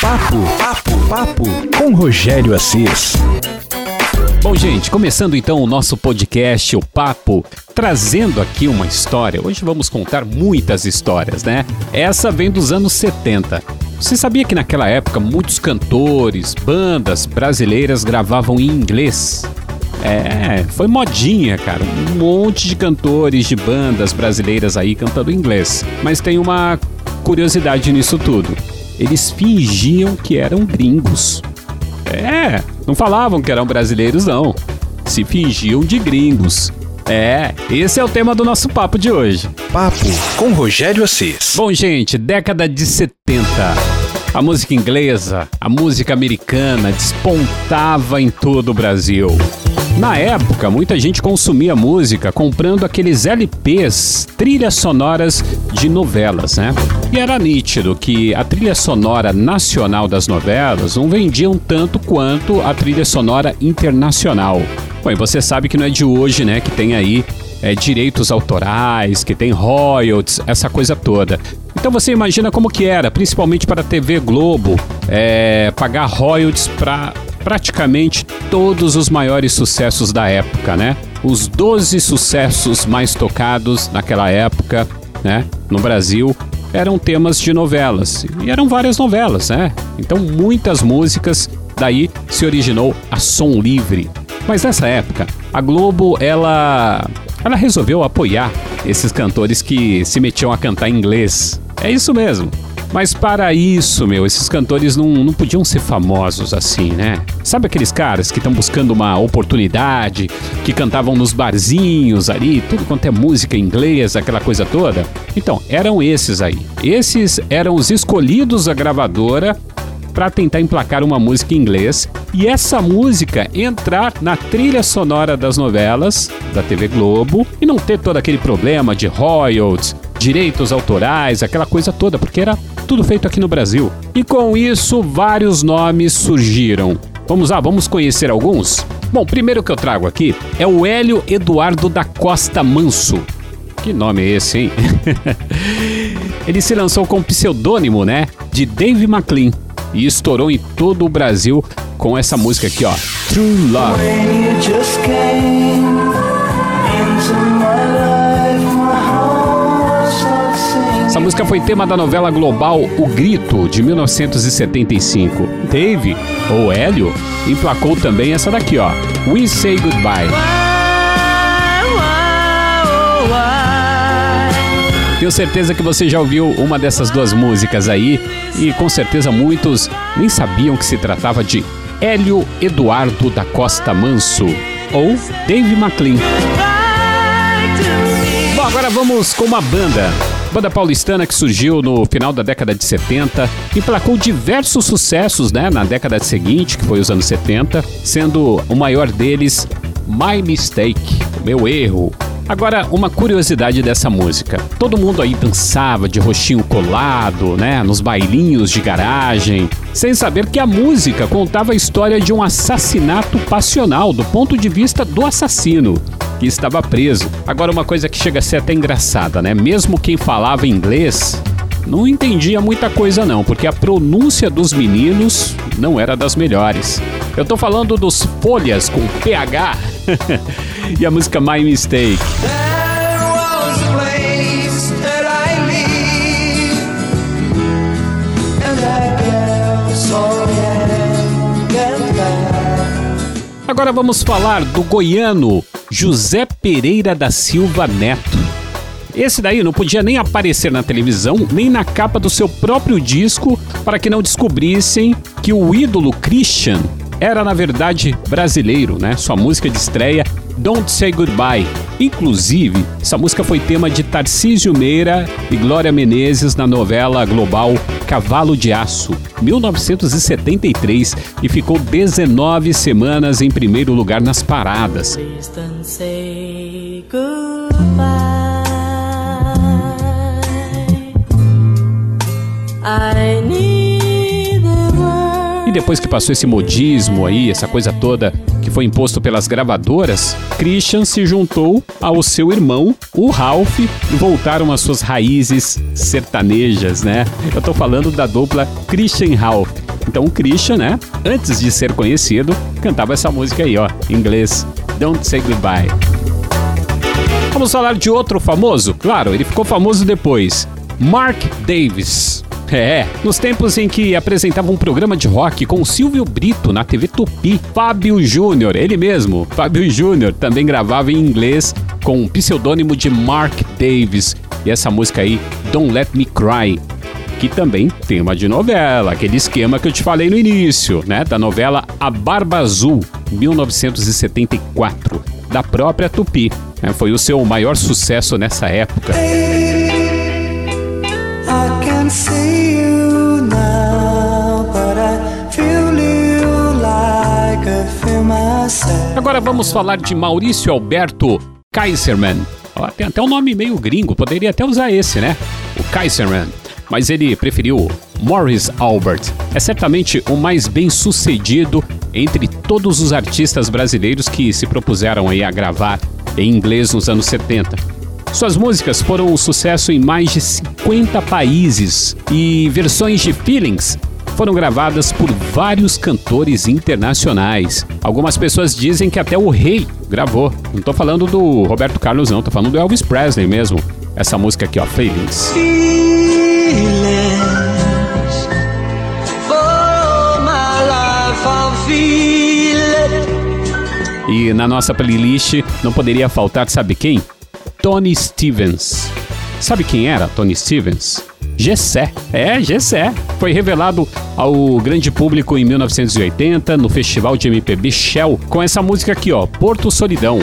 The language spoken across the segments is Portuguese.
Papo, papo, papo com Rogério Assis. Bom, gente, começando então o nosso podcast, o Papo, trazendo aqui uma história. Hoje vamos contar muitas histórias, né? Essa vem dos anos 70. Você sabia que naquela época muitos cantores, bandas brasileiras gravavam em inglês? É, foi modinha, cara. Um monte de cantores de bandas brasileiras aí cantando inglês. Mas tem uma curiosidade nisso tudo. Eles fingiam que eram gringos. É, não falavam que eram brasileiros, não. Se fingiam de gringos. É, esse é o tema do nosso papo de hoje. Papo com Rogério Assis. Bom, gente, década de 70. A música inglesa, a música americana despontava em todo o Brasil. Na época, muita gente consumia música comprando aqueles LPs, trilhas sonoras de novelas, né? E era nítido que a trilha sonora nacional das novelas não vendiam tanto quanto a trilha sonora internacional. Bom, e você sabe que não é de hoje, né, que tem aí é, direitos autorais, que tem royalties, essa coisa toda. Então você imagina como que era, principalmente para a TV Globo, é, pagar royalties para praticamente todos os maiores sucessos da época, né? Os 12 sucessos mais tocados naquela época, né, no Brasil, eram temas de novelas. E eram várias novelas, né? Então muitas músicas daí se originou a som livre. Mas nessa época, a Globo ela ela resolveu apoiar esses cantores que se metiam a cantar em inglês. É isso mesmo. Mas para isso, meu, esses cantores não, não podiam ser famosos assim, né? Sabe aqueles caras que estão buscando uma oportunidade, que cantavam nos barzinhos ali, tudo quanto é música inglesa, aquela coisa toda? Então, eram esses aí. Esses eram os escolhidos da gravadora para tentar emplacar uma música em inglês e essa música entrar na trilha sonora das novelas da TV Globo e não ter todo aquele problema de royalties, direitos autorais, aquela coisa toda, porque era tudo feito aqui no Brasil. E com isso, vários nomes surgiram. Vamos lá, vamos conhecer alguns? Bom, primeiro que eu trago aqui é o Hélio Eduardo da Costa Manso. Que nome é esse, hein? Ele se lançou com o pseudônimo, né? De Dave McLean e estourou em todo o Brasil com essa música aqui, ó, True Love. Essa música foi tema da novela global O Grito, de 1975. Dave, ou Hélio, emplacou também essa daqui, ó, We Say Goodbye. Tenho certeza que você já ouviu uma dessas duas músicas aí e com certeza muitos nem sabiam que se tratava de Hélio Eduardo da Costa Manso ou Dave McLean. Bom, agora vamos com uma banda. Banda paulistana que surgiu no final da década de 70, emplacou diversos sucessos né, na década seguinte, que foi os anos 70, sendo o maior deles My Mistake, Meu Erro, Agora, uma curiosidade dessa música. Todo mundo aí dançava de roxinho colado, né, nos bailinhos de garagem, sem saber que a música contava a história de um assassinato passional do ponto de vista do assassino, que estava preso. Agora, uma coisa que chega a ser até engraçada, né? Mesmo quem falava inglês não entendia muita coisa não, porque a pronúncia dos meninos não era das melhores. Eu tô falando dos Folhas com PH e a música My Mistake. Agora vamos falar do goiano José Pereira da Silva Neto. Esse daí não podia nem aparecer na televisão, nem na capa do seu próprio disco, para que não descobrissem que o ídolo Christian era na verdade brasileiro, né? Sua música de estreia Don't Say Goodbye. Inclusive, essa música foi tema de Tarcísio Meira e Glória Menezes na novela global Cavalo de Aço, 1973, e ficou 19 semanas em primeiro lugar nas paradas. I depois que passou esse modismo aí, essa coisa toda que foi imposto pelas gravadoras, Christian se juntou ao seu irmão, o Ralph, e voltaram às suas raízes sertanejas, né? Eu tô falando da dupla Christian Ralph. Então o Christian, né, antes de ser conhecido, cantava essa música aí, ó, em inglês, Don't Say Goodbye. Vamos falar de outro famoso? Claro, ele ficou famoso depois. Mark Davis. É, nos tempos em que apresentava um programa de rock com Silvio Brito na TV Tupi, Fábio Júnior, ele mesmo, Fábio Júnior, também gravava em inglês com o pseudônimo de Mark Davis. E essa música aí, Don't Let Me Cry, que também tema de novela, aquele esquema que eu te falei no início, né? Da novela A Barba Azul, 1974, da própria Tupi. Né? Foi o seu maior sucesso nessa época. Agora vamos falar de Maurício Alberto Kaiserman. tem até um nome meio gringo, poderia até usar esse, né? O Kaiserman. Mas ele preferiu Morris Albert. É certamente o mais bem sucedido entre todos os artistas brasileiros que se propuseram aí a gravar em inglês nos anos 70. Suas músicas foram um sucesso em mais de 50 países e versões de Feelings foram gravadas por vários cantores internacionais. Algumas pessoas dizem que até o rei gravou. Não estou falando do Roberto Carlos, não, estou falando do Elvis Presley mesmo. Essa música aqui, ó, Feelings. Feelings. E na nossa playlist não poderia faltar, sabe quem? Tony Stevens. Sabe quem era Tony Stevens? Gessé. É, Gessé. Foi revelado ao grande público em 1980 no festival de MPB Shell com essa música aqui, ó, Porto Solidão.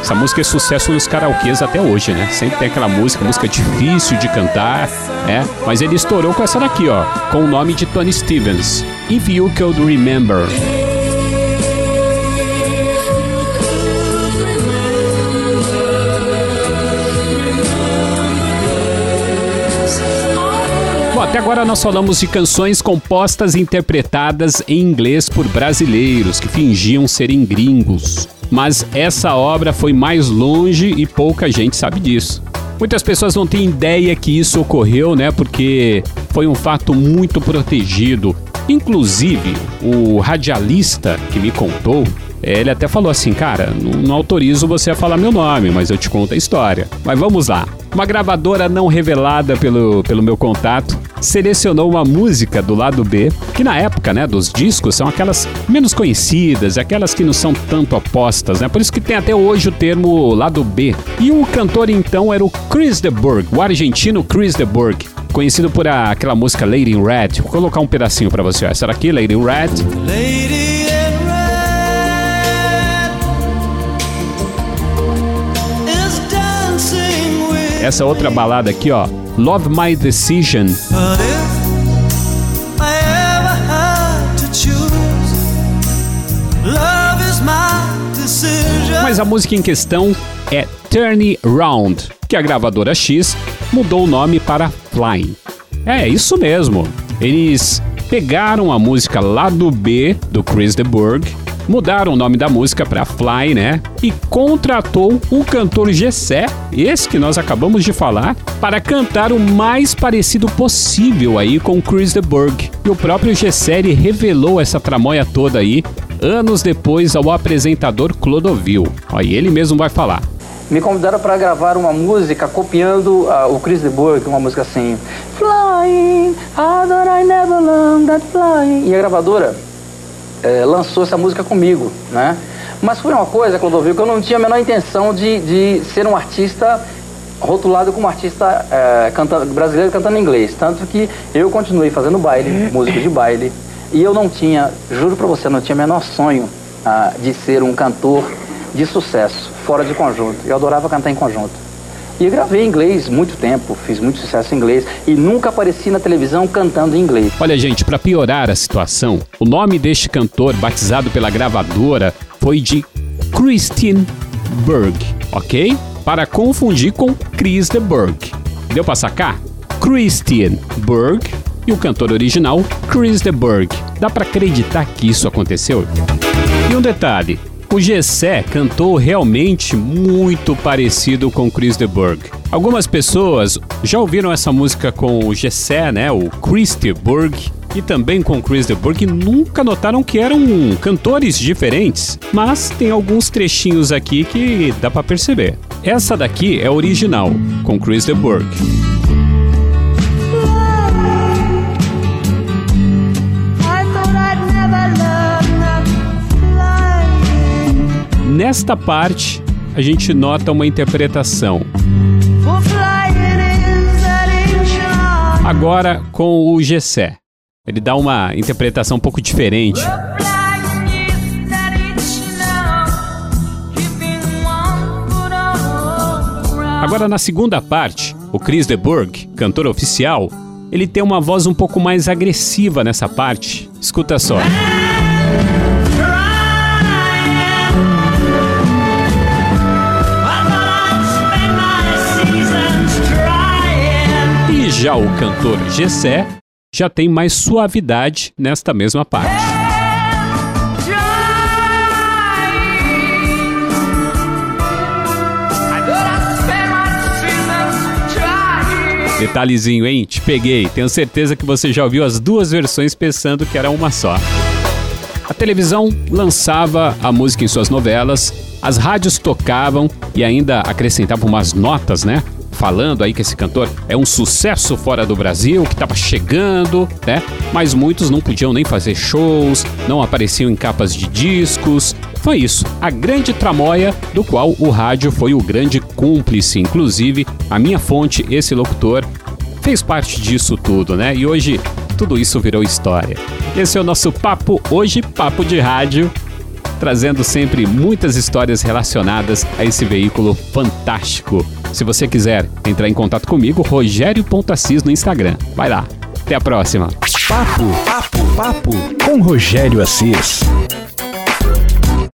Essa música é sucesso nos karaokês até hoje, né? Sempre tem aquela música, música difícil de cantar, é. Mas ele estourou com essa daqui, ó, com o nome de Tony Stevens. If You Could Remember. Até agora nós falamos de canções compostas e interpretadas em inglês por brasileiros que fingiam serem gringos mas essa obra foi mais longe e pouca gente sabe disso. Muitas pessoas não têm ideia que isso ocorreu, né? Porque foi um fato muito protegido. Inclusive, o radialista que me contou, ele até falou assim: Cara, não, autorizo você a falar meu nome, mas eu te conto a história. Mas vamos lá. Uma gravadora não revelada pelo, pelo meu contato selecionou uma música do lado B, que na época, né, dos discos são aquelas menos conhecidas, aquelas que não são tanto apostas, né? Por isso que tem até hoje o termo lado B. E o cantor então era o Chris de Burgh, o argentino Chris de Burgh, conhecido por a, aquela música Lady in Red. Vou colocar um pedacinho para você. Essa daqui, Lady in Red. Lady Essa outra balada aqui, ó, Love My Decision. Mas a música em questão é Turn Round, que a gravadora X mudou o nome para Flying. É isso mesmo. Eles pegaram a música lá do B do Chris de Burgh mudaram o nome da música para Fly, né? E contratou o cantor Gessé, esse que nós acabamos de falar, para cantar o mais parecido possível aí com Chris de Burgh. E o próprio Gessé revelou essa tramóia toda aí anos depois ao apresentador Clodovil. Aí ele mesmo vai falar. Me convidaram para gravar uma música copiando uh, o Chris de Burgh, uma música assim, Flying, how I never learned that flying. E a gravadora é, lançou essa música comigo, né? Mas foi uma coisa, Clodovil, que eu não tinha a menor intenção de, de ser um artista rotulado como artista é, canta, brasileiro cantando inglês. Tanto que eu continuei fazendo baile, música de baile, e eu não tinha, juro pra você, não tinha o menor sonho ah, de ser um cantor de sucesso, fora de conjunto. Eu adorava cantar em conjunto. E gravei em inglês muito tempo, fiz muito sucesso em inglês e nunca apareci na televisão cantando em inglês. Olha, gente, para piorar a situação, o nome deste cantor, batizado pela gravadora, foi de Christian Berg, ok? Para confundir com Chris de Berg. Deu pra sacar? Christian Berg e o cantor original Chris de Berg. Dá para acreditar que isso aconteceu? E um detalhe, O Gessé cantou realmente muito parecido com Chris de Burgh. Algumas pessoas já ouviram essa música com o Gessé, né, o Chris de Burgh, e também com Chris de Burgh, nunca notaram que eram cantores diferentes, mas tem alguns trechinhos aqui que dá para perceber. Essa daqui é original, com Chris de Burgh. Nesta parte, a gente nota uma interpretação. Agora com o Gessé. Ele dá uma interpretação um pouco diferente. Agora na segunda parte, o Chris de Burgh, cantor oficial, ele tem uma voz um pouco mais agressiva nessa parte. Escuta só. Já o cantor Gessé já tem mais suavidade nesta mesma parte. Detalhezinho, hein? Te peguei. Tenho certeza que você já ouviu as duas versões pensando que era uma só. A televisão lançava a música em suas novelas, as rádios tocavam e ainda acrescentavam umas notas, né? Falando aí que esse cantor é um sucesso fora do Brasil, que estava chegando, né? Mas muitos não podiam nem fazer shows, não apareciam em capas de discos. Foi isso, a grande tramóia do qual o rádio foi o grande cúmplice. Inclusive, a minha fonte, esse locutor, fez parte disso tudo, né? E hoje tudo isso virou história. Esse é o nosso papo hoje, papo de rádio trazendo sempre muitas histórias relacionadas a esse veículo fantástico. Se você quiser entrar em contato comigo, rogério.assis no Instagram. Vai lá. Até a próxima. Papo, papo, papo com Rogério Assis.